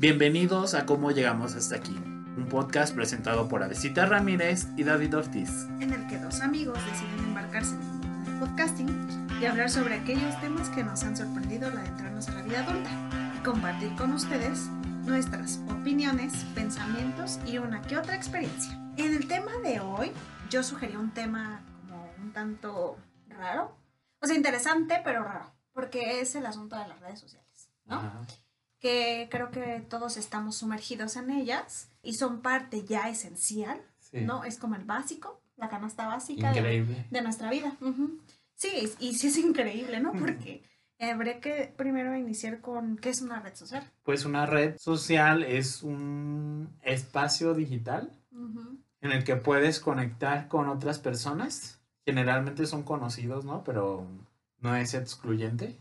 Bienvenidos a Cómo Llegamos Hasta Aquí, un podcast presentado por Avesita Ramírez y David Ortiz. en el que dos amigos deciden embarcarse en el mundo del podcasting y hablar sobre aquellos temas que nos han sorprendido al adentrarnos a la vida adulta y compartir con ustedes nuestras opiniones, pensamientos y una que otra experiencia. En el tema de hoy, yo sugerí un tema como un tanto raro, o sea, interesante, pero raro, porque es el asunto de las redes sociales, ¿no? Ajá. Que creo que todos estamos sumergidos en ellas y son parte ya esencial, Sí. ¿no? Es como el básico, la canasta básica de, nuestra vida. Sí, y sí es increíble, ¿no? Porque habré que primero iniciar con qué es una red social. Pues una red social es un espacio digital en el que puedes conectar con otras personas. Generalmente son conocidos, ¿no? Pero no es excluyente.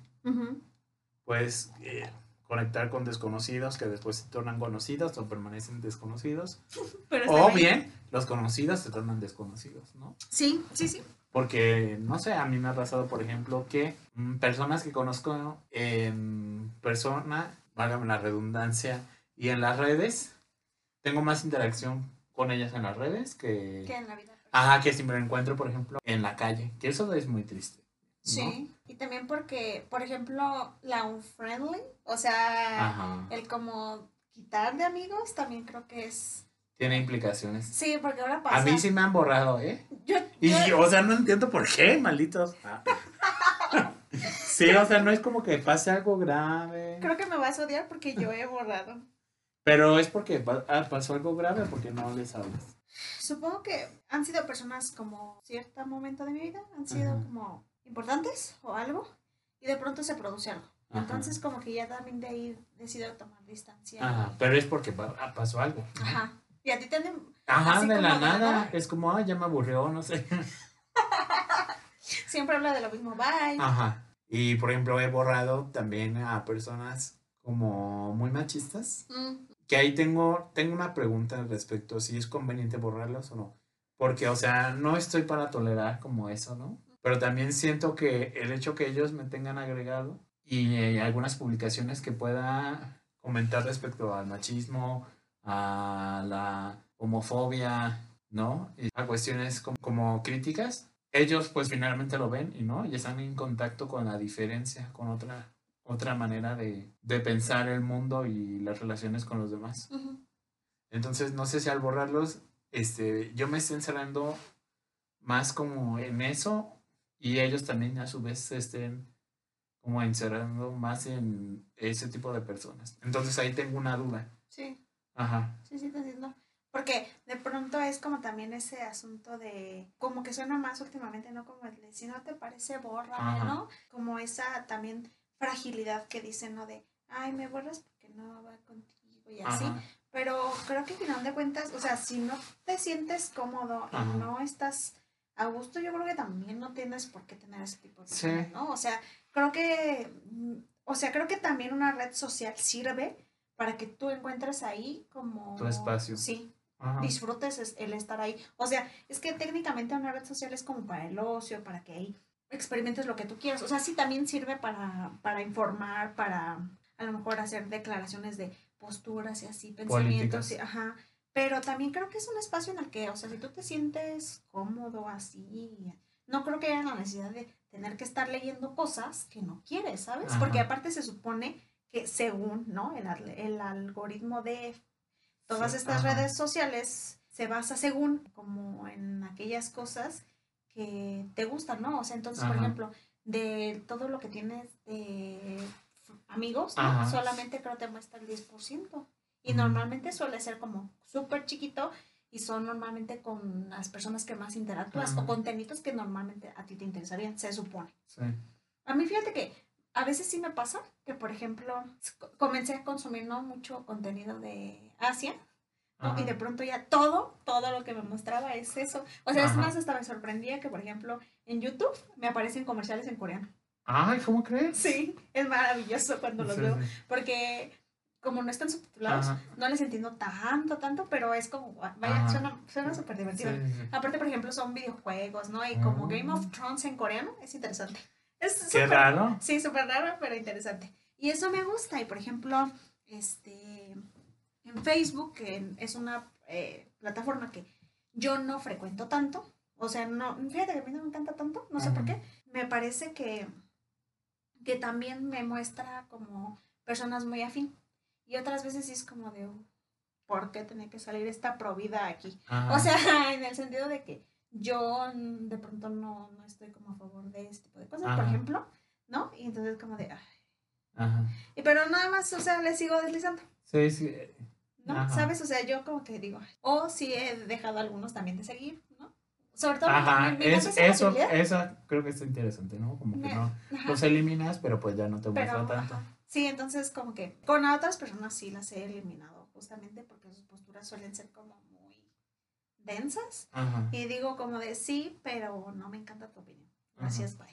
Puedes eh, conectar con desconocidos que después se tornan conocidos o permanecen desconocidos. Pero O bien. bien, los conocidos se tornan desconocidos, ¿no? Sí, sí, sí. Porque, no sé, a mí me ha pasado, por ejemplo, que mm, personas que conozco en persona, válgame la redundancia, y en las redes, tengo más interacción con ellas en las redes que... Que en la vida. Ajá, que si me lo encuentro, por ejemplo, en la calle, que eso es muy triste. Sí. Y también porque, por ejemplo, la unfriendly, o sea, Ajá. el como quitar de amigos también creo que es... Tiene implicaciones. Sí, porque ahora pasa... A mí sí me han borrado, ¿eh? Yo, Y, yo- o sea, no entiendo por qué, malditos. Ah. Sí, o sea, no es como que pase algo grave. creo que me vas a odiar porque yo he borrado. Pero es porque ah, pasó algo grave porque no les hablas. Supongo que han sido personas como cierto momento de mi vida, han sido Ajá. como importantes o algo, y de pronto se produce algo. Ajá. Entonces como que ya también de ahí decido tomar distancia. Ajá, pero es porque ah, pasó algo. ¿no? Ajá. Y a ti te Ajá, de la de la nada. nada. Es como, ah, ya me aburrió, no sé. siempre habla de lo mismo, bye. Ajá. Y por ejemplo, he borrado también a personas como muy machistas. Mm, Que ahí tengo, tengo una pregunta al respecto, si es conveniente borrarlas o no. Porque, o sea, no estoy para tolerar como eso, ¿no? Pero también siento que el hecho que ellos me tengan agregado y eh, algunas publicaciones que pueda comentar respecto al machismo, a la homofobia, ¿no? Y a cuestiones como, como críticas, ellos pues finalmente lo ven y no, y están en contacto con la diferencia, con otra, otra manera de, de pensar el mundo y las relaciones con los demás. Entonces, no sé si al borrarlos, este, yo me estoy encerrando más como en eso y ellos también a su vez estén como encerrando más en ese tipo de personas. Entonces ahí tengo una duda. Sí, Ajá. sí, sí, te entiendo. Porque de pronto es como también ese asunto de, como que suena más últimamente, ¿no? Como el de, si no te parece, borra. ¿no? Como esa también fragilidad que dicen, ¿no? De, ay, me borras porque no va contigo y así. Ajá. Pero creo que al final de cuentas, o sea, si no te sientes cómodo Ajá. y no estás a gusto, yo creo que también no tienes por qué tener ese tipo de Sí. personas, ¿no? O sea, creo que, o sea, creo que también una red social sirve para que tú encuentres ahí como... Tu espacio. Sí, Ajá. disfrutes es- el estar ahí. O sea, es que técnicamente una red social es como para el ocio, para que ahí experimentes lo que tú quieras. O sea, sí también sirve para, para informar, para a lo mejor hacer declaraciones de posturas y así, pensamientos, y- ajá. Pero también creo que es un espacio en el que, o sea, si tú te sientes cómodo así, no creo que haya la necesidad de tener que estar leyendo cosas que no quieres, ¿sabes? Ajá. Porque aparte se supone que según, ¿no? El, el algoritmo de todas Sí, estas ajá. redes sociales se basa según como en aquellas cosas que te gustan, ¿no? O sea, entonces, por ejemplo, de todo lo que tienes de amigos. Solamente creo te muestra el 10%. Y normalmente suele ser como súper chiquito y son normalmente con las personas que más interactúas o contenidos que normalmente a ti te interesarían, se supone. Sí. A mí fíjate que a veces sí me pasa que, por ejemplo, comencé a consumir ¿no? mucho contenido de Asia ¿no? Y de pronto ya todo, todo lo que me mostraba es eso. O sea, es Ajá. más, hasta me sorprendía que, por ejemplo, en YouTube me aparecen comerciales en coreano. Ay, ¿cómo crees? Sí, es maravilloso cuando los Sí, veo, sí. porque como no están subtitulados, Ajá. no les entiendo tanto, tanto, pero es como, vaya, Ajá. suena, súper divertido. sí, sí. Aparte, por ejemplo, son videojuegos, ¿no? Y como Ah. Game of Thrones en coreano, es interesante. Es Qué raro. Sí, súper raro, pero interesante. Y eso me gusta. Y por ejemplo, este, en Facebook, que es una eh, plataforma que yo no frecuento tanto, o sea, no, fíjate que a mí no me encanta tanto, no sé por qué, me parece que, que también me muestra como personas muy afín. Y otras veces sí es como de, ¿por qué tiene que salir esta provida aquí? O sea, en el sentido de que yo de pronto no, no estoy como a favor de este tipo de cosas, por ejemplo, ¿no? Y entonces como de, ay. Ajá. Y pero nada más, o sea, le sigo deslizando. Sí, sí. ¿No? ¿Sabes? O sea, yo como que digo, o sí he dejado algunos también de seguir, ¿no? Sobre todo Ajá, es, eso, eso creo que está interesante, ¿no? Como que no los eliminas, pero pues ya no te muestra tanto. Sí, entonces como que con otras personas sí las he eliminado, justamente porque sus posturas suelen ser como muy densas. Y digo como de sí, pero no me encanta tu opinión. Gracias, bye.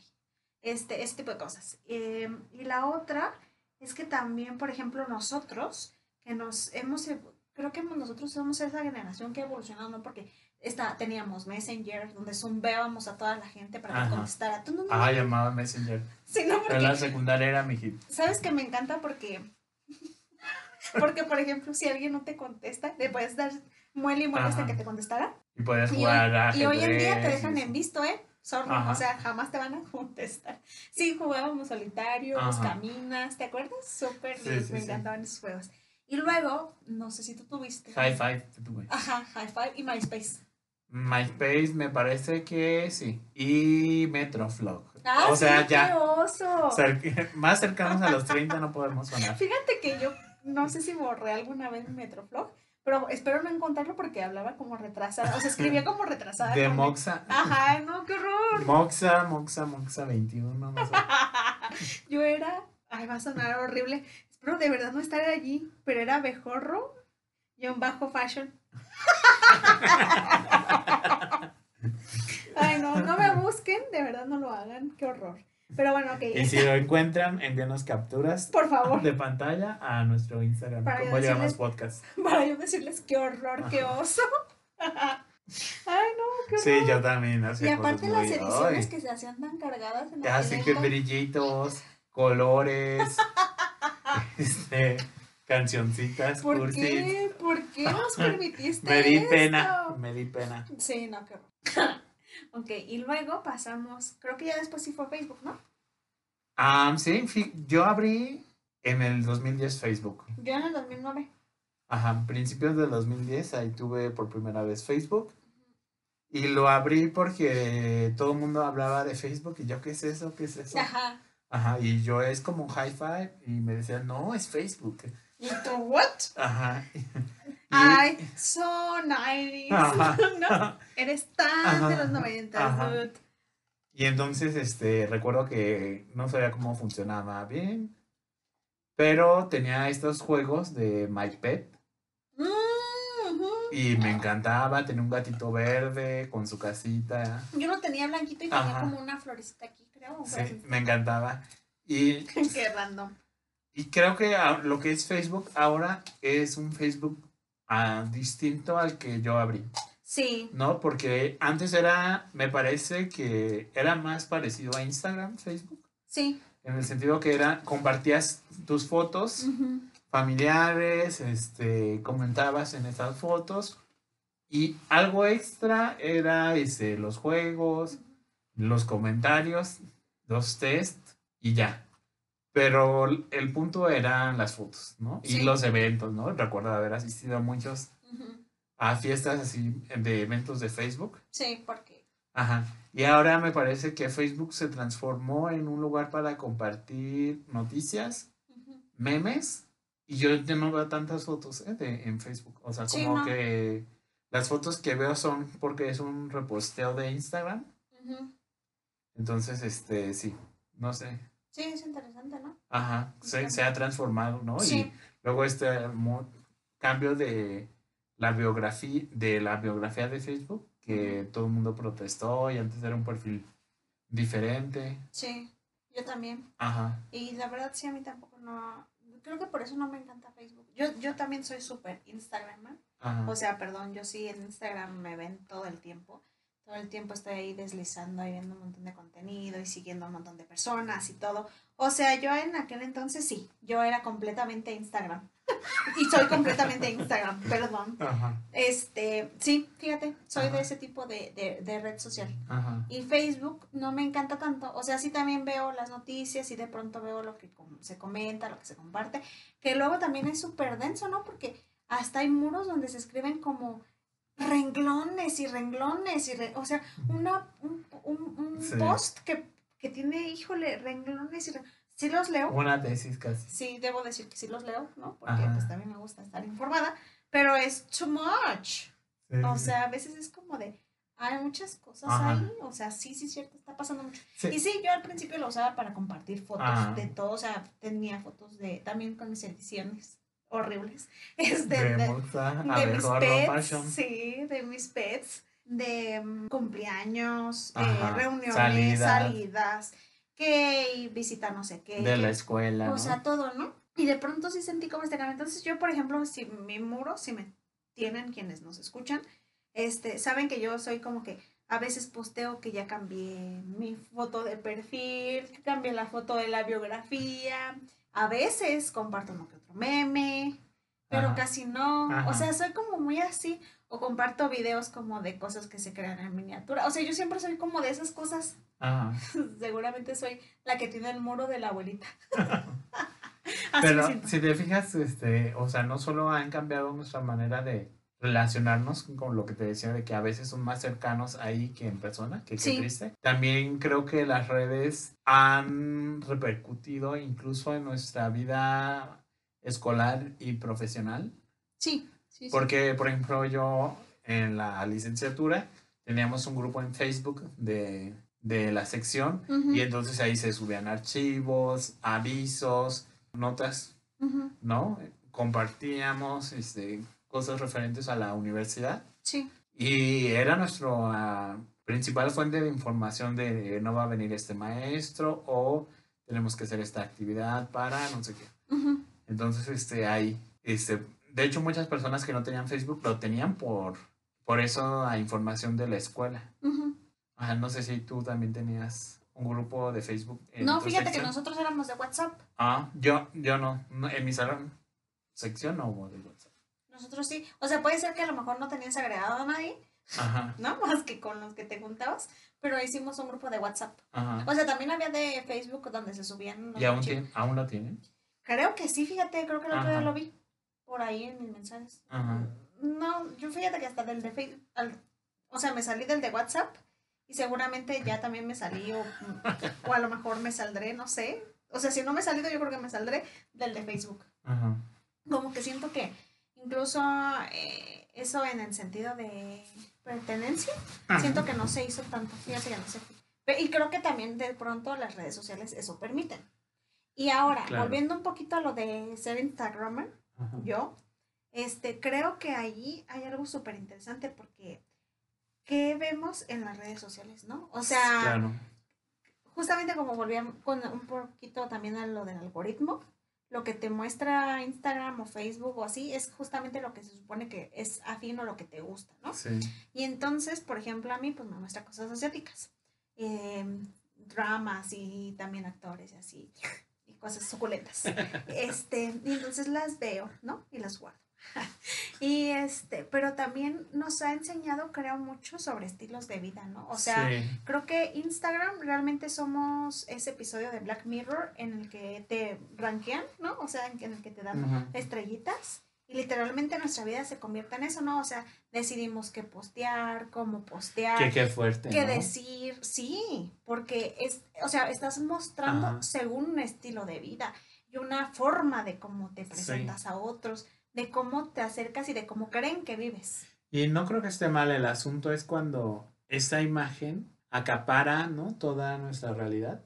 Este, este tipo de cosas. Em, y la otra es que también, por ejemplo, nosotros, que nos hemos, creo que nosotros somos esa generación que ha evolucionado, ¿no? Porque esta, teníamos Messenger, donde zumbeábamos a toda la gente para que contestara. ¿Tú no, ah, llamaba Messenger. Sí, no, porque... la secundaria era mi hit. ¿Sabes que me encanta? Porque... porque, por ejemplo, si alguien no te contesta, le puedes dar muele y muele hasta que te contestara. Y puedes jugar y, y hoy en día te dejan en visto, ¿eh? o sea, jamás te van a contestar. Sí, jugábamos solitario, los caminas, ¿te acuerdas? Súper, me encantaban esos juegos. Y luego, no sé si tú tuviste. High Five, tuve. Ajá, High Five y MySpace. MySpace me parece que sí. Y Metroflog. Ah, o sea, ya. Oso. más cercanos a los 30 no podemos sonar. Fíjate que yo no sé si borré alguna vez Metroflog, pero espero no encontrarlo porque hablaba como retrasada. O sea, escribía como retrasada. De Moxa. Ajá, no, qué horror. Moxa, Moxa, Moxa 21. No sé. yo era. Ay, va a sonar horrible. Espero de verdad no estar allí. Pero era Bejorro y un bajo fashion. Ay, no, no me busquen, de verdad no lo hagan, qué horror. Pero bueno, ok. Y si lo encuentran, envíanos capturas Por favor. de pantalla a nuestro Instagram, para como llamamos podcast. Para yo decirles qué horror, qué oso. Ay, no, qué horror. Sí, yo también. Y aparte las ediciones que se hacían tan cargadas en la Así que brillitos, colores, este, cancioncitas, ¿Por cursis. qué? ¿Por qué nos permitiste Me di pena, me di pena. Sí, no, qué horror. Ok, y luego pasamos, creo que ya después sí fue Facebook, ¿no? Ah, sí, yo abrí en el 2010 Facebook. Yo en el 2009. Ajá, principios del 2010, ahí tuve por primera vez Facebook. Y lo abrí porque todo el mundo hablaba de Facebook y yo, ¿qué es eso? ¿Qué es eso? Ajá. Ajá, y yo es como un high five y me decían, no, es Facebook. ¿Y tú, what? Ajá. Ay, so nice. ¿No? Eres tan de los 90. Y entonces, este, recuerdo que no sabía cómo funcionaba bien, pero tenía estos juegos de My Pet. Y me encantaba, tenía un gatito verde con su casita. Yo no tenía blanquito y tenía como una florecita aquí, creo. Sí, me encantaba. Y, Qué random. Y creo que lo que es Facebook ahora es un Facebook distinto al que yo abrí. Sí. ¿No? Porque antes era, me parece que era más parecido a Instagram, Facebook. Sí. En el sentido que era, compartías tus fotos familiares, este, comentabas en esas fotos. Y algo extra era este, los juegos, los comentarios, los test y ya. Pero el punto eran las fotos, ¿no? Y los eventos, ¿no? Recuerdo haber asistido a muchos, a fiestas así de eventos de Facebook. Sí, porque. Ajá. Y ahora me parece que Facebook se transformó en un lugar para compartir noticias, memes, y yo, ya no veo tantas fotos ¿eh? de, en Facebook. O sea, como que las fotos que veo son porque es un reposteo de Instagram. Entonces, este, sí, no sé. Sí, es interesante, ¿no? Ajá, se, se ha transformado, ¿no? Sí. Y luego este cambio de la biografía, de la biografía de Facebook, que todo el mundo protestó y antes era un perfil diferente. Sí, yo también. Ajá. Y la verdad sí, a mí tampoco no, creo que por eso no me encanta Facebook. Yo, yo también soy súper Instagram, O sea, perdón, yo sí en Instagram me ven todo el tiempo. Todo el tiempo estoy ahí deslizando y viendo un montón de contenido y siguiendo a un montón de personas y todo. O sea, yo en aquel entonces sí, yo era completamente Instagram. y soy completamente Instagram, perdón. Ajá. Este, sí, fíjate, soy Ajá. de ese tipo de, de, de red social. Ajá. Y Facebook no me encanta tanto. O sea, sí también veo las noticias y de pronto veo lo que se comenta, lo que se comparte. Que luego también es súper denso, ¿no? Porque hasta hay muros donde se escriben como renglones y renglones. Y re- o sea, una, un, un- un Sí. post que, que tiene, híjole, renglones y re- Sí los leo. Una tesis casi. Sí, debo decir que sí los leo, ¿no? Porque Ajá. pues también me gusta estar informada. Pero es too much. Sí, O sí, sea, a veces es como de, hay muchas cosas Ajá. ahí, o sea, sí, sí, cierto, está pasando mucho. sí. Y sí, yo al principio lo usaba para compartir fotos Ajá. de todo, o sea, tenía fotos de, también con mis ediciones horribles, este, de, de, Moxa de a mis pets, sí, de mis pets, de mm, cumpleaños, eh, reuniones, salidas. salidas, que visita no sé qué. de la escuela. o ¿no? sea, todo, ¿no? Y de pronto sí sentí como este cambio. Entonces yo, por ejemplo, si mi muro, si me tienen quienes nos escuchan, este, saben que yo soy como que a veces posteo que ya cambié mi foto de perfil, que cambié la foto de la biografía. A veces comparto uno que otro meme, pero Ajá. casi no. Ajá. O sea, soy como muy así. O comparto videos como de cosas que se crean en miniatura. O sea, yo siempre soy como de esas cosas. Ajá. Seguramente soy la que tiene el muro de la abuelita. Pero si te fijas, este, o sea, no solo han cambiado nuestra manera de relacionarnos con lo que te decía de que a veces son más cercanos ahí que en persona, que qué Sí. triste. También creo que las redes han repercutido incluso en nuestra vida escolar y profesional. Sí, sí, sí. Porque, por ejemplo, yo en la licenciatura teníamos un grupo en Facebook de, de la sección y entonces ahí se subían archivos, avisos, notas, ¿no? Compartíamos este, cosas referentes a la universidad Sí, y era nuestra principal fuente de información de no va a venir este maestro o tenemos que hacer esta actividad para no sé qué. Entonces, este, ahí, este, de hecho, muchas personas que no tenían Facebook lo tenían por, por eso la información de la escuela. Ah, no sé si tú también tenías un grupo de Facebook. No, fíjate que nosotros éramos de WhatsApp. Ah, yo, yo no, en mi salón, sección no hubo de WhatsApp. Nosotros sí. O sea, puede ser que a lo mejor no tenías agregado a nadie, Ajá, ¿no? Más que con los que te juntabas, pero hicimos un grupo de WhatsApp. ajá. O sea, también había de Facebook donde se subían los ¿Y aún, tiene- aún lo tienen? Creo que sí, fíjate, creo que el otro día lo vi por ahí en mis mensajes. Ajá. No, yo fíjate que hasta del de Facebook, o sea, me salí del de WhatsApp y seguramente ya también me salí o, o a lo mejor me saldré, no sé. O sea, si no me he salido, yo creo que me saldré del de Facebook. Ajá. Como que siento que incluso eh, eso en el sentido de pertenencia, Ajá. siento que no se hizo tanto, fíjate que no se Pe- Y creo que también de pronto las redes sociales eso permiten. Y ahora, Claro. volviendo un poquito a lo de ser Instagramer, Ajá. yo, este, creo que ahí hay algo súper interesante porque ¿qué vemos en las redes sociales, no? O sea, Claro. justamente como volvíamos con un poquito también a lo del algoritmo, lo que te muestra Instagram o Facebook o así es justamente lo que se supone que es afín o lo que te gusta, ¿no? Sí. Y entonces, por ejemplo, a mí pues me muestra cosas asiáticas, em, dramas y también actores y así, cosas suculentas. Este, y entonces las veo, ¿no? Y las guardo. y este, pero también nos ha enseñado, creo, mucho sobre estilos de vida, ¿no? O sea, Sí. Creo que Instagram realmente somos ese episodio de Black Mirror en el que te rankean, ¿no? O sea, en el que te dan estrellitas y literalmente nuestra vida se convierte en eso, ¿no? O sea, decidimos qué postear, cómo postear, Qué, qué fuerte. qué ¿no? decir, sí, porque es, o sea, estás mostrando Ajá. según un estilo de vida y una forma de cómo te presentas a otros, de cómo te acercas y de cómo creen que vives. Y no creo que esté mal, el asunto es cuando esta imagen acapara, ¿no? Toda nuestra realidad.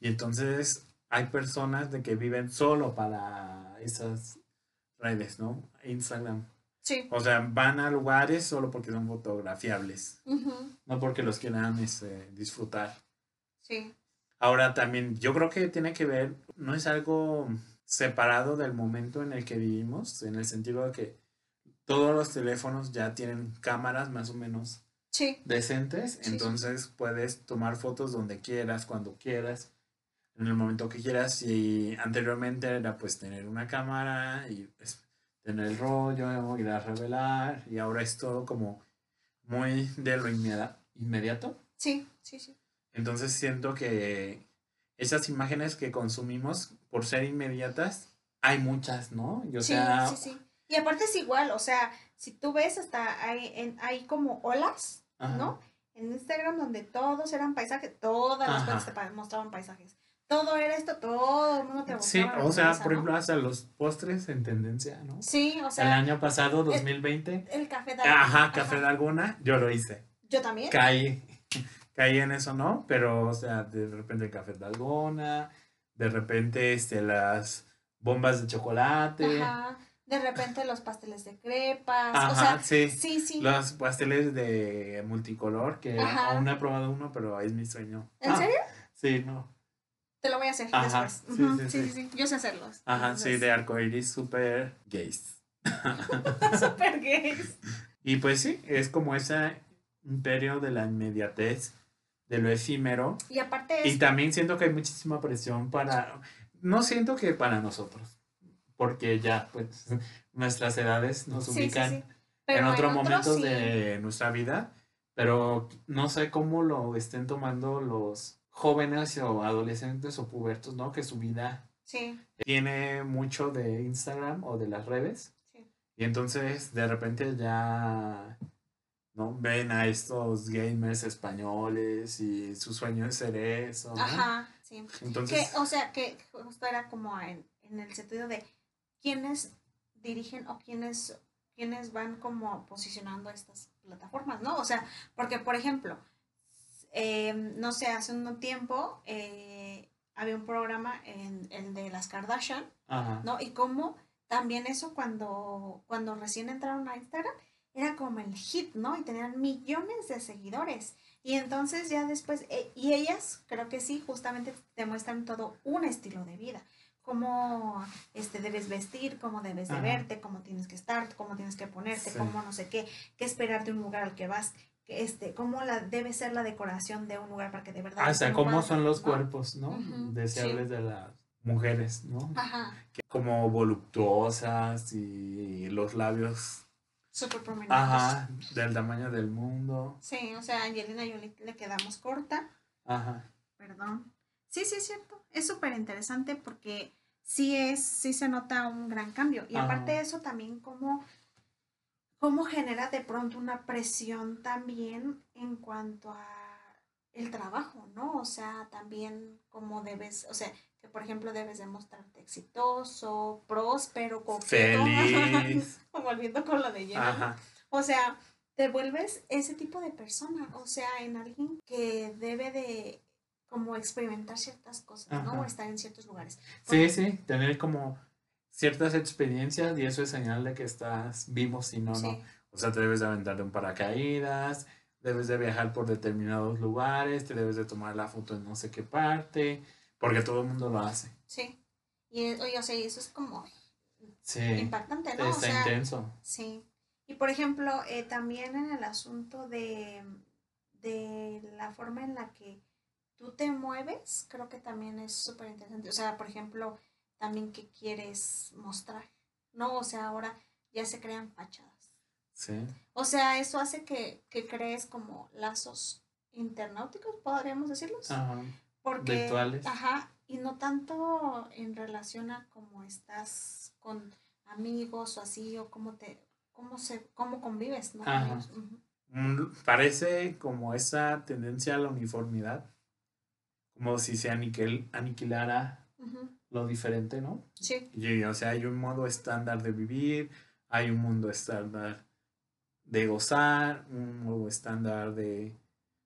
Y entonces hay personas de que viven solo para esas redes, ¿no? Instagram. Sí. O sea, van a lugares solo porque son fotografiables, no porque los quieran este, disfrutar. Sí. Ahora también, yo creo que tiene que ver, no es algo separado del momento en el que vivimos, en el sentido de que todos los teléfonos ya tienen cámaras más o menos Sí. decentes, Sí, sí. entonces puedes tomar fotos donde quieras, cuando quieras, en el momento que quieras. Y anteriormente era pues tener una cámara y pues, tener el rollo, ir a revelar, y ahora es todo como muy de lo inmediato. Sí, sí, sí. Entonces siento que esas imágenes que consumimos por ser inmediatas, hay muchas, ¿no? Y, o sí, sea, sí, sí. Y aparte es igual, o sea, si tú ves hasta hay, en, hay como olas, ajá, ¿no? En Instagram donde todos eran paisajes, todas las Ajá. cuentas te mostraban paisajes. Todo era esto, todo el mundo te Sí, o sea, por ¿no? ejemplo, hasta los postres en tendencia, ¿no? Sí, o el sea, año pasado, 2020, el café de ajá, Café de Alguna, yo lo hice. Yo también. Caí, caí en eso, ¿no? Pero, o sea, de repente el Café de Alguna, de repente este, las bombas de chocolate, Ajá. De repente los pasteles de crepas. ajá, o sea, sí. sí, sí. Los pasteles de multicolor, que Ajá. aún no he probado uno, pero es mi sueño. ¿En Ah, serio? Sí, no. Te lo voy a hacer Ajá, después. sí, sí, sí, sí. sí, sí. Yo sé hacerlos. Ajá, sí, Entonces, de arcoiris super gays. Súper gays. Y pues sí, es como ese imperio de la inmediatez, de lo efímero. Y aparte Y es. también siento que hay muchísima presión para, no siento que para nosotros, porque ya pues nuestras edades nos Sí, sí, ubican sí. En otro momento sí. de nuestra vida, pero no sé cómo lo estén tomando los jóvenes o adolescentes o pubertos, ¿no? Que su vida Sí, tiene mucho de Instagram o de las redes. sí. Y entonces de repente ya no ven a estos gamers españoles y su sueño es ser eso, ¿no? Ajá, sí. Entonces, Que, o sea, que justo era como en, en el sentido de quiénes dirigen o quiénes, quiénes van como posicionando estas plataformas, ¿no? O sea, porque, por ejemplo, eh, no sé, hace un tiempo eh, había un programa en el de las Kardashian, ajá, ¿no? Y cómo también eso cuando, cuando recién entraron a Instagram era como el hit, ¿no? Y tenían millones de seguidores. Y entonces ya después, eh, y ellas creo que sí, justamente te muestran todo un estilo de vida. Cómo este, debes vestir, cómo debes de verte, cómo tienes que estar, cómo tienes que ponerte, Sí. cómo no sé qué, qué esperar de un lugar al que vas, este, cómo la, debe ser la decoración de un lugar para que de verdad... hasta cómo son los ¿no? cuerpos, ¿no? Ujú, Deseables de las mujeres, ¿no? Ajá, Que como voluptuosas y los labios, súper prominentes. ajá, del tamaño del mundo, Sí, o sea, a Angelina Jolie le quedamos corta. ajá, Perdón. Sí, sí, es cierto. Es súper interesante porque sí es, sí se nota un gran cambio. Y Ajá. aparte de eso también cómo, cómo genera de pronto una presión también en cuanto a el trabajo, ¿no? O sea, también cómo debes, o sea, que por ejemplo debes de mostrarte exitoso, próspero, coqueto. feliz, Volviendo con lo de Jenna, ¿no? ajá, O sea, te vuelves ese tipo de persona, o sea, en alguien que debe de como experimentar ciertas cosas, ¿no? O estar en ciertos lugares. Sí, sí, tener como ciertas experiencias y eso es señal de que estás vivo, si no, Sí, no. O sea, te debes de aventar de un paracaídas, debes de viajar por determinados lugares, te debes de tomar la foto en no sé qué parte, porque todo el mundo lo hace. sí. Y oye, o sea, y eso es como Sí, impactante, ¿no? O está sea, intenso. sí. Y por ejemplo, eh, también en el asunto de, de la forma en la que tú te mueves, creo que también es súper interesante. O sea, por ejemplo, también qué quieres mostrar, ¿no? O sea, ahora ya se crean fachadas. Sí, O sea, eso hace que, que crees como lazos internauticos, podríamos decirlos. ajá, Porque, virtuales. Ajá, y no tanto en relación a cómo estás con amigos o así, o cómo te, cómo se, cómo convives, ¿no? Ajá. Parece como esa tendencia a la uniformidad, como si se aniquil- aniquilara Ujú. Lo diferente, ¿no? Sí, Y, o sea, hay un modo estándar de vivir, hay un mundo estándar de gozar, un modo estándar de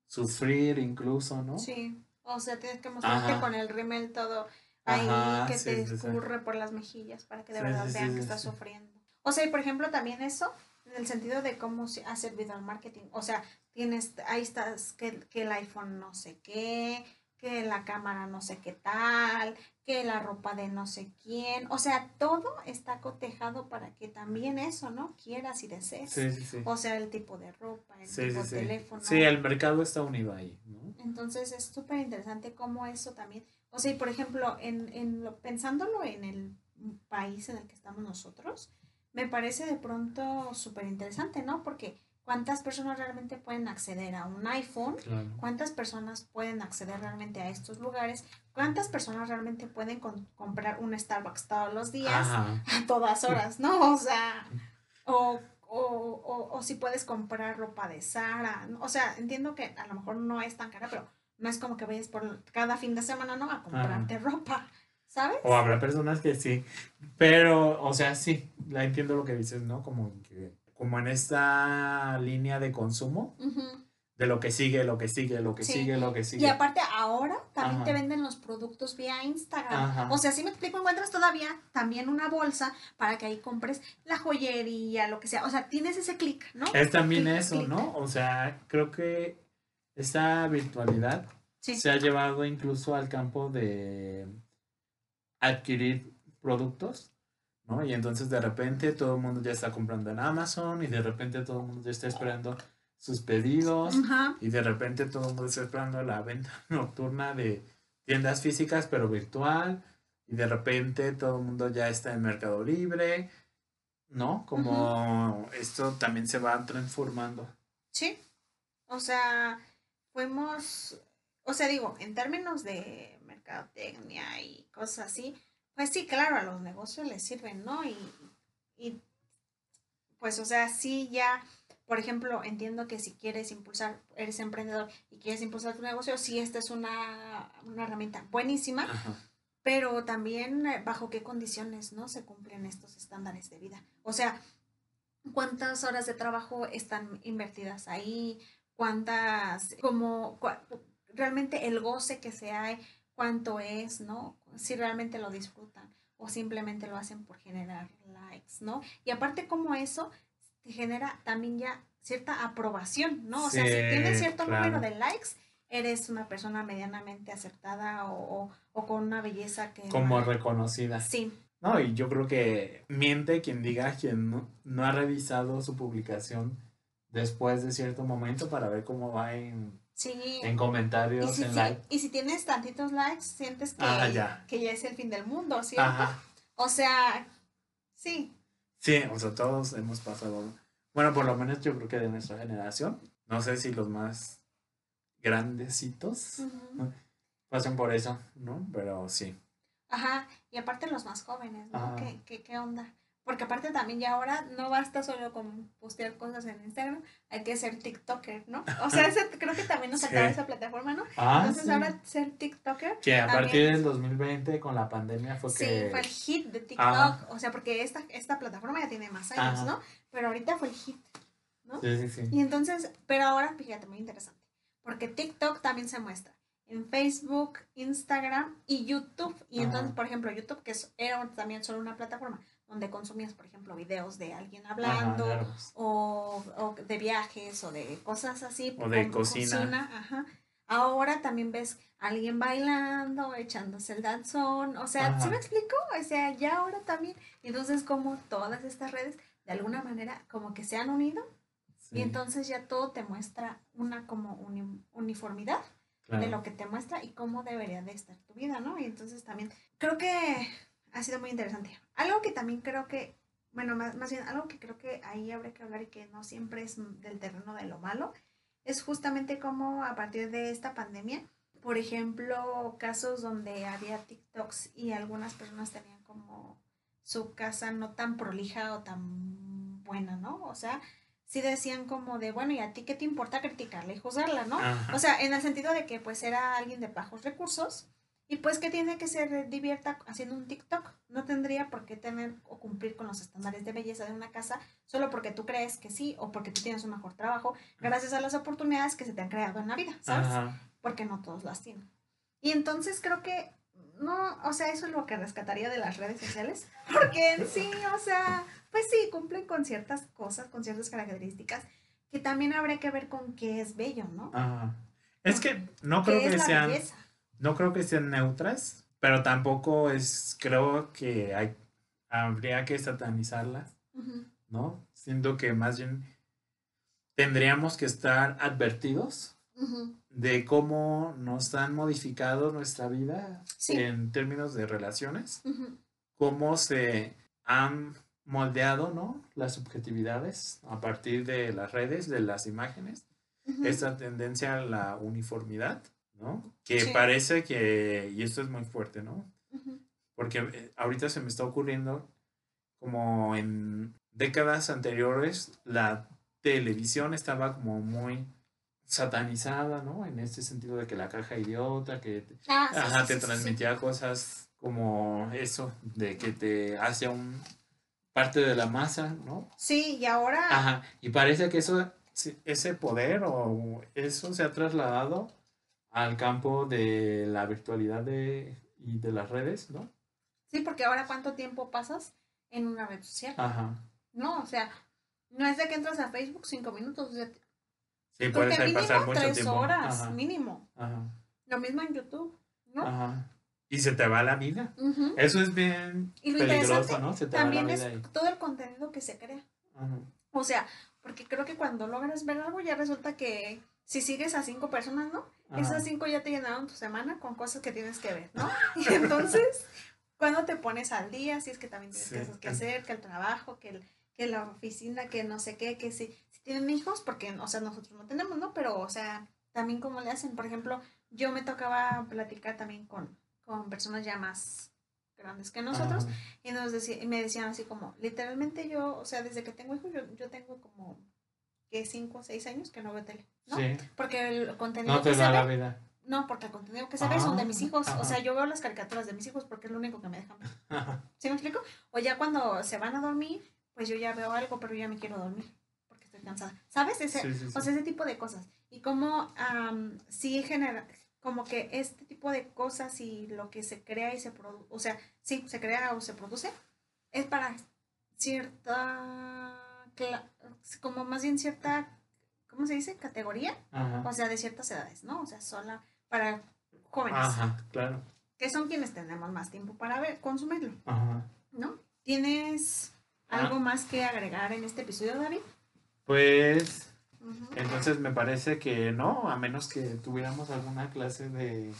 sufrir incluso, ¿no? sí. O sea, tienes que mostrarte Ajá. con el rímel todo ahí Ajá, que sí, te sí, sí. escurre por las mejillas para que de verdad vean que estás sufriendo. O sea, y por ejemplo también eso, en el sentido de cómo se ha servido al marketing. O sea, tienes, ahí estás, que, que el iPhone no sé qué, que la cámara no sé qué tal, que la ropa de no sé quién. O sea, todo está cotejado para que también eso, ¿no? Quieras y desees. Sí, sí, sí. O sea, el tipo de ropa, el tipo de teléfono. Sí, el mercado está unido ahí, ¿no? Entonces es súper interesante cómo eso también. O sea, y por ejemplo, en, en lo, pensándolo en el país en el que estamos nosotros, me parece de pronto súper interesante, ¿no? Porque ¿cuántas personas realmente pueden acceder a un iPhone? Claro. ¿Cuántas personas pueden acceder realmente a estos lugares? ¿Cuántas personas realmente pueden comprar un Starbucks todos los días? Ajá. a todas horas, ¿no? O sea, o, o, o, o si puedes comprar ropa de Sara, o sea, entiendo que a lo mejor no es tan cara, pero no es como que vayas por cada fin de semana, ¿no? A comprarte ropa, ¿sabes? O habrá personas que sí. Pero, o sea, sí, la entiendo lo que dices, ¿no? Como que, como en esta línea de consumo, de lo que sigue, lo que sigue, lo que Sí. sigue, lo que sigue. Y aparte ahora también Ajá. te venden los productos vía Instagram. Ajá. O sea, si me explico, encuentras todavía también una bolsa para que ahí compres la joyería, lo que sea. O sea, tienes ese clic, ¿no? Es también eso. ¿no? O sea, creo que esta virtualidad Sí. se ha llevado incluso al campo de adquirir productos, ¿no? Y entonces de repente todo el mundo ya está comprando en Amazon y de repente todo el mundo ya está esperando sus pedidos y de repente todo el mundo está esperando la venta nocturna de tiendas físicas pero virtual y de repente todo el mundo ya está en Mercado Libre, ¿no? Como esto también se va transformando. Sí. O sea, fuimos, o sea, digo, en términos de mercadotecnia y cosas así, pues sí, claro, a los negocios les sirven, ¿no? Y, y pues, o sea, sí ya, por ejemplo, entiendo que si quieres impulsar, eres emprendedor y quieres impulsar tu negocio, sí, esta es una, una herramienta buenísima, Ajá. pero también eh, bajo qué condiciones no se cumplen estos estándares de vida. O sea, cuántas horas de trabajo están invertidas ahí, cuántas, como cua- realmente el goce que se hay, cuánto es, ¿no? Si realmente lo disfrutan o simplemente lo hacen por generar likes, ¿no? Y aparte como eso te genera también ya cierta aprobación, ¿no? O sea, si tienes cierto claro. número de likes, eres una persona medianamente acertada o, o- o con una belleza que... Como reconocida. Sí, No, y yo creo que miente quien diga quien no, no ha revisado su publicación después de cierto momento para ver cómo va en, sí. en Y comentarios, si, en like. y si tienes tantitos likes, sientes que, Ah, ya. que ya es el fin del mundo, ¿cierto? Ajá. O sea, sí. Sí, o sea, todos hemos pasado. Bueno, por lo menos yo creo que de nuestra generación. No sé si los más grandecitos Ujú. pasan por eso, ¿no? Pero sí. Ajá, y aparte los más jóvenes, ¿no? ¿Qué, qué, qué onda? Porque aparte también ya ahora no basta solo con postear cosas en Instagram, hay que ser TikToker, ¿no? O sea, ese- creo que también nos Sí. acaba esa plataforma, ¿no? Ah, Entonces sí. ahora ser TikToker Que a también- partir del 2020 con la pandemia fue Sí, que... fue el hit de TikTok. O sea, porque esta, esta plataforma ya tiene más años. ¿no? Pero ahorita fue el hit. ¿no? Sí, sí, sí. Y entonces, pero ahora, fíjate, muy interesante. Porque TikTok también se muestra en Facebook, Instagram y YouTube. Y entonces, por ejemplo, YouTube, que era también solo una plataforma donde consumías, por ejemplo, videos de alguien hablando. Ajá, claro. o, o de viajes o de cosas así. O de cocina. ajá. Ahora también ves a alguien bailando, echándose el danzón. O sea, ¿sí Ajá. me explico? O sea, ya ahora también. Entonces, como todas estas redes, de alguna manera, como que se han unido. Sí, Y entonces ya todo te muestra una como uni- uniformidad claro. de lo que te muestra y cómo debería de estar tu vida, ¿no? Y entonces también creo que ha sido muy interesante. Algo que también creo que, bueno, más, más bien algo que creo que ahí habrá que hablar y que no siempre es del terreno de lo malo, es justamente cómo a partir de esta pandemia, por ejemplo, casos donde había TikToks y algunas personas tenían como su casa no tan prolija o tan buena, ¿no? O sea, sí decían como de, bueno, ¿y a ti qué te importa criticarla y juzgarla, no? Ajá. O sea, en el sentido de que pues era alguien de bajos recursos y pues que tiene que ser divierta haciendo un TikTok. No tendría por qué tener o cumplir con los estándares de belleza de una casa solo porque tú crees que sí o porque tú tienes un mejor trabajo gracias a las oportunidades que se te han creado en la vida, ¿sabes? Ajá. Porque no todos las tienen. Y entonces creo que no, o sea, eso es lo que rescataría de las redes sociales, porque en sí, o sea, pues sí, cumplen con ciertas cosas, con ciertas características que también habría que ver con qué es bello, ¿no? Ajá. Es que no creo ¿Qué es que sean belleza? No creo que sean neutras, pero tampoco es, creo que hay, habría que satanizarlas. ¿no? Siento que más bien tendríamos que estar advertidos de cómo nos han modificado nuestra vida Sí. en términos de relaciones, cómo se han moldeado, ¿no? Las subjetividades a partir de las redes, de las imágenes, esta tendencia a la uniformidad, ¿no? Que Sí. parece que, y esto es muy fuerte, ¿no? Porque eh, ahorita se me está ocurriendo como en décadas anteriores la televisión estaba como muy satanizada, ¿no? En este sentido de que la caja idiota, que te, Ah, sí, ajá, sí, te sí, sí, sí. transmitía cosas como eso, de que te hacía un parte de la masa, ¿no? Sí, y ahora Ajá, y parece que eso, ese poder o eso se ha trasladado al campo de la virtualidad de, y de las redes, ¿no? Sí, porque ahora cuánto tiempo pasas en una red social. Ajá. No, o sea, no es de que entras a Facebook cinco minutos, o sea, Sí, mínimo pasar mucho tres tiempo. horas, Ajá, mínimo. ajá, Lo mismo en YouTube, ¿no? ajá. Y se te va la vida. Ujú. Eso es bien Y lo peligroso, ¿no? Se te va la También vida es ahí. todo el contenido que se crea. Ajá. O sea, porque creo que cuando logras ver algo ya resulta que si sigues a cinco personas, ¿no? Ajá. Esas cinco ya te llenaron tu semana con cosas que tienes que ver, ¿no? Y entonces, cuando te pones al día, si es que también tienes Sí. cosas que hacer, que el trabajo, que, el, que la oficina, que no sé qué, que si, si tienen hijos, porque, o sea, nosotros no tenemos, ¿no? Pero, o sea, también cómo le hacen. Por ejemplo, yo me tocaba platicar también con, con personas ya más grandes que nosotros Ajá. y, nos decía, y me decían así como, literalmente yo, o sea, desde que tengo hijos, yo, yo tengo como que cinco o seis años que no veo tele, ¿no? Sí. Porque el contenido No te que se da la ve, vida. no, porque el contenido que se ve son de mis Ah, hijos. O sea, yo veo las caricaturas de mis hijos porque es lo único que me dejan ver. Ajá. ¿Sí me explico? O ya cuando se van a dormir, pues yo ya veo algo, pero ya me quiero dormir porque estoy cansada. ¿Sabes? Ese, Sí, sí, O sea, ese tipo de cosas. Y cómo am, sí genera, como que este tipo de cosas y lo que se crea y se produce, o sea, sí, se crea o se produce, es para cierta, como más bien cierta, ¿cómo se dice? Categoría, Ajá. o sea, de ciertas edades, ¿no? O sea, sola para jóvenes, Ajá, claro. que son quienes tenemos más tiempo para ver, consumirlo, Ajá. ¿no? ¿Tienes Ah. algo más que agregar en este episodio, David? Pues entonces me parece que no, a menos que tuviéramos alguna clase de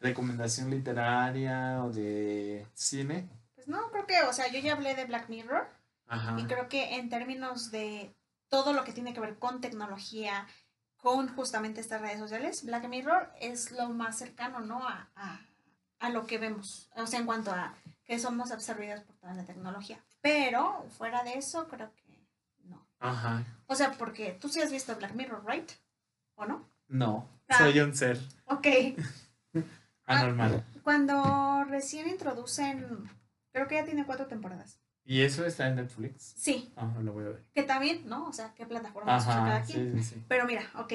recomendación literaria o de cine. Pues no, creo que, o sea, yo ya hablé de Black Mirror. Ajá. Y creo que en términos de todo lo que tiene que ver con tecnología, con justamente estas redes sociales, Black Mirror es lo más cercano, ¿no? A, a, a lo que vemos. O sea, en cuanto a que somos absorbidos por toda la tecnología. Pero fuera de eso, creo que no. Ajá. O sea, porque tú sí has visto Black Mirror, ¿right? ¿O no? No, Ah. soy un ser Ok. anormal. Cuando recién introducen, creo que ya tiene cuatro temporadas. ¿Y eso está en Netflix? Sí, Ah, lo voy a ver. que también, ¿no? O sea, qué plataforma usa cada quien. sí, sí, sí. Pero mira, ok,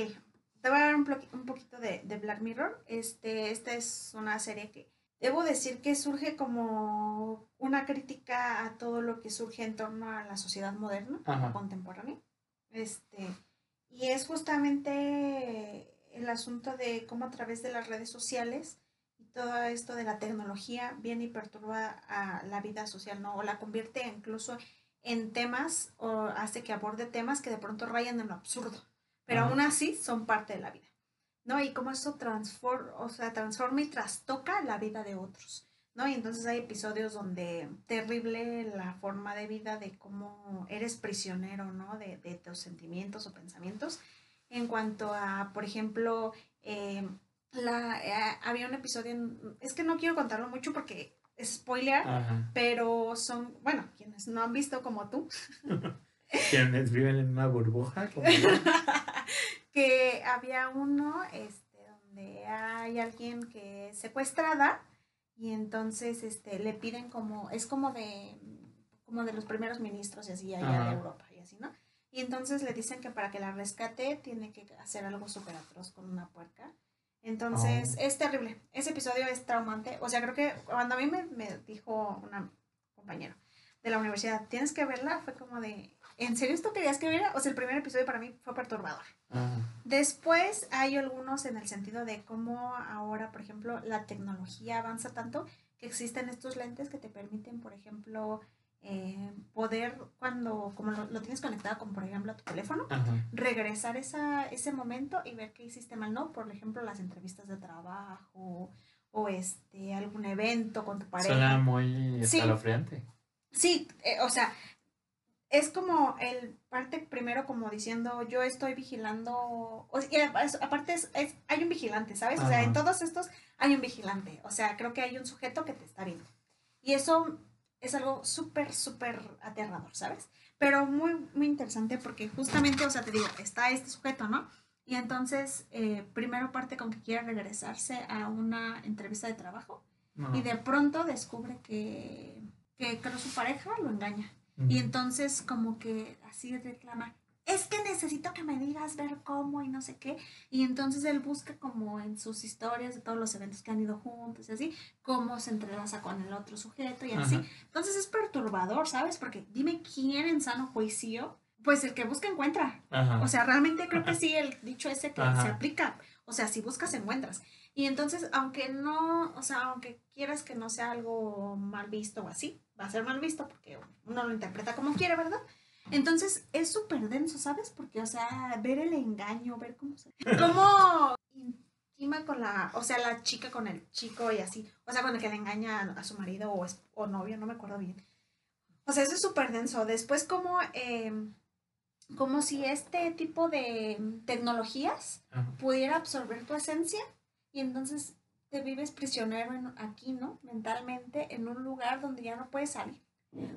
te voy a dar un, poquito de, de Black Mirror. Este, esta es una serie que debo decir que surge como una crítica a todo lo que surge en torno a la sociedad moderna, Ajá. contemporánea. Este, y es justamente el asunto de cómo a través de las redes sociales todo esto de la tecnología viene y perturba a la vida social, ¿no? O la convierte incluso en temas o hace que aborde temas que de pronto rayan en lo absurdo, pero Ajá. aún así son parte de la vida, ¿no? Y cómo eso transforma, o sea, transforma y trastoca la vida de otros, ¿no? Y entonces hay episodios donde terrible la forma de vida de cómo eres prisionero, ¿no? De, de tus sentimientos o pensamientos. En cuanto a, por ejemplo, eh, la, eh, había un episodio, en- es que no quiero contarlo mucho porque es spoiler, Ajá. pero son, bueno, quienes no han visto como tú, Quienes viven en una burbuja. como que había uno este, donde hay alguien que es secuestrada y entonces este, le piden como, es como de, como de los primeros ministros y así allá de Europa y así, ¿no? Y entonces le dicen que para que la rescate tiene que hacer algo súper atroz con una puerca. Entonces Oh. es terrible. Ese episodio es traumante. O sea, creo que cuando a mí me, me dijo una compañera de la universidad, tienes que verla, fue como de, ¿en serio esto querías que viera? O sea, el primer episodio para mí fue perturbador. Ah, Después hay algunos en el sentido de cómo ahora, por ejemplo, la tecnología avanza tanto que existen estos lentes que te permiten, por ejemplo, eh, poder cuando, como lo, lo tienes conectado con, por ejemplo, a tu teléfono, ajá. regresar esa, ese momento y ver qué hiciste mal, ¿no? Por ejemplo, las entrevistas de trabajo o este algún evento con tu pareja. Suena muy Sí. escalofriante. Sí, eh, o sea, es como el parte primero como diciendo yo estoy vigilando, o, y a- aparte es, es- hay un vigilante, ¿sabes? O sea, Ajá. en todos estos hay un vigilante, o sea, creo que hay un sujeto que te está viendo. Y eso es algo súper, súper aterrador, ¿sabes? Pero muy, muy interesante porque justamente, o sea, te digo, está este sujeto, ¿no? Y entonces, eh, primero parte con que quiere regresarse a una entrevista de trabajo No. y de pronto descubre que, que creo su pareja lo engaña. Y entonces como que así reclama, es que necesito que me digas ver cómo y no sé qué. Y entonces él busca como en sus historias de todos los eventos que han ido juntos y así, cómo se entrelaza con el otro sujeto y así. Entonces es perturbador, ¿sabes? Porque dime quién en sano juicio, pues el que busca encuentra. Ajá. O sea, realmente creo que sí, el dicho ese que Ajá. se aplica. O sea, si buscas, encuentras. Y entonces, aunque no, o sea, aunque quieras que no sea algo mal visto o así, va a ser mal visto porque uno lo interpreta como quiere, ¿verdad? Entonces, es súper denso, ¿sabes? Porque, o sea, ver el engaño, ver cómo se... Cómo intima con la, o sea, la chica con el chico y así. O sea, con el que le engaña a, su marido o, es- o novio, no me acuerdo bien. O sea, eso es súper denso. Después, como... em, como si este tipo de tecnologías Ajá. pudiera absorber tu esencia y entonces te vives prisionero en- aquí, ¿no? Mentalmente en un lugar donde ya no puedes salir,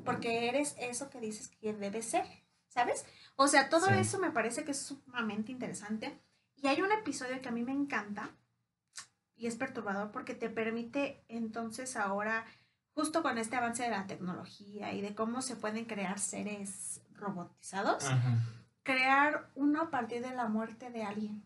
porque eres eso que dices que debes ser, ¿sabes? O sea, todo Sí. eso me parece que es sumamente interesante y hay un episodio que a mí me encanta y es perturbador porque te permite entonces ahora, justo con este avance de la tecnología y de cómo se pueden crear seres robotizados, Ajá. crear uno a partir de la muerte de alguien.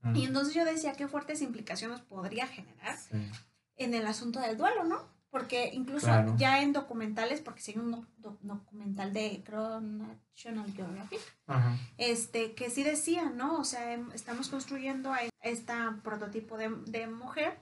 Ajá. Y entonces yo decía qué fuertes implicaciones podría generar Sí. en el asunto del duelo, ¿no? Porque incluso Claro. ya en documentales, porque si hay un doc- doc- documental de creo National Geographic, Ajá. este, que sí decía, ¿no? O sea, em- estamos construyendo a este prototipo de, de mujer,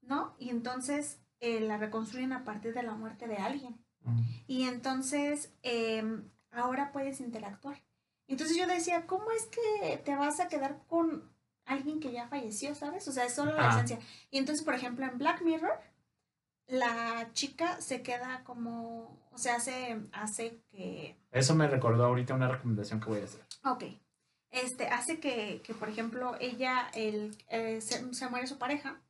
¿no? Y entonces eh, la reconstruyen a partir de la muerte de alguien. Ajá. Y entonces em, ahora puedes interactuar. Entonces yo decía, ¿cómo es que te vas a quedar con alguien que ya falleció, sabes? O sea, es solo la esencia. Y entonces, por ejemplo, en Black Mirror, la chica se queda como, o sea, hace, hace que, Eso me recordó ahorita una recomendación que voy a hacer. ok, este, hace que, que por ejemplo, ella, el, eh, se, se muere su pareja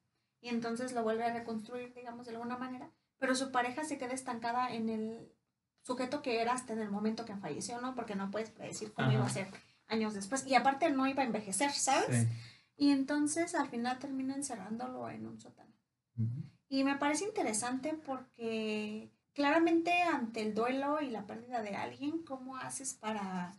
y entonces lo vuelve a reconstruir, digamos, de alguna manera, pero su pareja se queda estancada en el sujeto que era hasta en el momento que falleció, ¿no? Porque no puedes predecir cómo Ajá. iba a ser años después. Y aparte no iba a envejecer, ¿sabes? Sí. Y entonces al final termina encerrándolo en un sótano. Y me parece interesante porque claramente ante el duelo y la pérdida de alguien, ¿cómo haces para,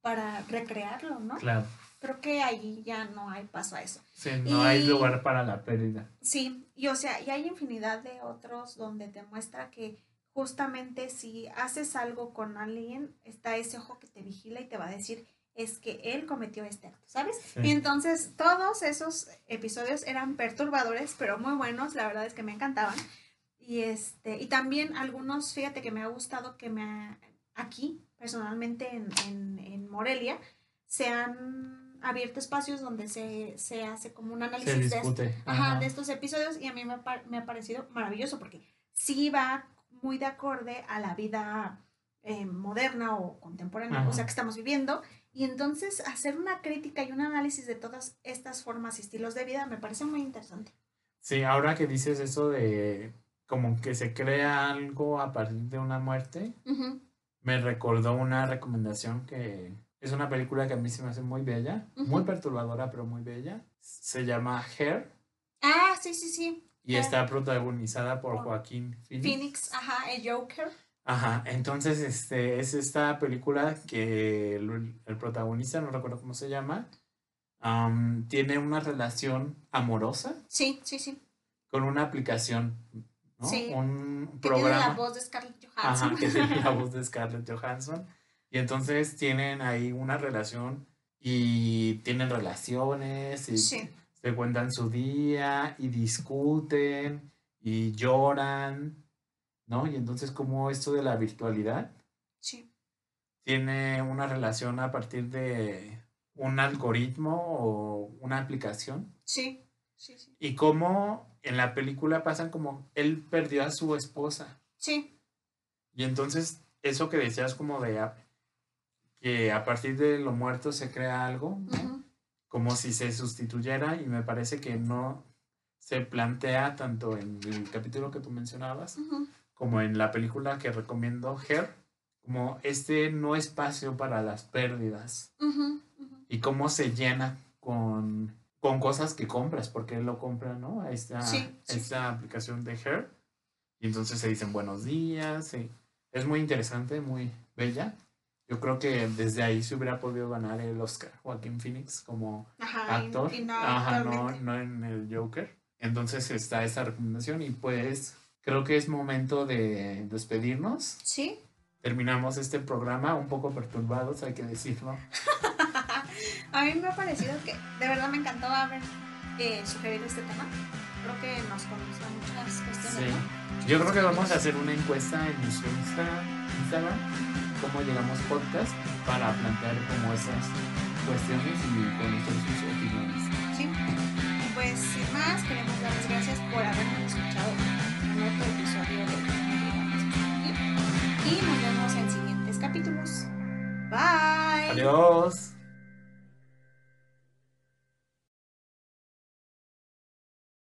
para recrearlo, no? Claro. Creo que ahí ya no hay paso a eso. Sí, no hay lugar para la pérdida. Sí, y o sea, y hay infinidad de otros donde te muestra que justamente si haces algo con alguien, está ese ojo que te vigila y te va a decir, es que él cometió este acto, ¿sabes? Sí. Y entonces todos esos episodios eran perturbadores, pero muy buenos, la verdad es que me encantaban. Y este, y también algunos, fíjate que me ha gustado que me ha- aquí, personalmente en, en, en Morelia, se han abierto espacios donde se, se hace como un análisis de, ajá, Ajá. de estos episodios y a mí me, me ha parecido maravilloso porque sí va muy de acorde a la vida eh, moderna o contemporánea, Ajá. o sea, que estamos viviendo. Y entonces hacer una crítica y un análisis de todas estas formas y estilos de vida me parece muy interesante. Sí, ahora que dices eso de como que se crea algo a partir de una muerte, me recordó una recomendación que es una película que a mí se me hace muy bella, muy perturbadora, pero muy bella. Se llama Hair Ah, sí, sí, sí. y Hair. está protagonizada por Por Joaquín Phoenix. Phoenix, ajá, el Joker. Ajá, entonces este es esta película que el, el protagonista, no recuerdo cómo se llama, am, tiene una relación amorosa Sí, sí, sí. con una aplicación, ¿no? Sí. Un Que tiene la programa. voz de Scarlett Ajá, Johansson. que tiene la voz de Scarlett Johansson. Y entonces tienen ahí una relación y tienen relaciones y Sí. se cuentan su día y discuten y lloran, ¿no? Y entonces como esto de la virtualidad Sí. tiene una relación a partir de un algoritmo o una aplicación Sí. Sí. Sí. y cómo en la película pasan como él perdió a su esposa Sí. y entonces eso que decías como de que a partir de lo muerto se crea algo, como si se sustituyera y me parece que no se plantea tanto en el capítulo que tú mencionabas. Como en la película que recomiendo Her, como este no espacio para las pérdidas y cómo se llena con, con cosas que compras, porque él lo compra, ¿no? Esta, Sí, sí. esta aplicación de Her. Y entonces se dicen buenos días. y es muy interesante, muy bella. Yo creo que desde ahí se hubiera podido ganar el Oscar Joaquín Phoenix como Ajá. actor. y no Ajá, no, en el Joker. Entonces está esta recomendación y pues creo que es momento de despedirnos. Sí. Terminamos este programa un poco perturbados, hay que decirlo. A mí me ha parecido que de verdad me encantó haber eh, sugerido este tema. Creo que nos conduce muchas cuestiones, Sí. ¿no? Yo creo que vamos a hacer una encuesta en nuestro Insta- Instagram, cómo llegamos podcast, para plantear como esas cuestiones y conocer sus opiniones. Sí. Y pues sin más, queremos dar las gracias por habernos escuchado en otro episodio de Y nos vemos en siguientes capítulos. Bye. Adiós.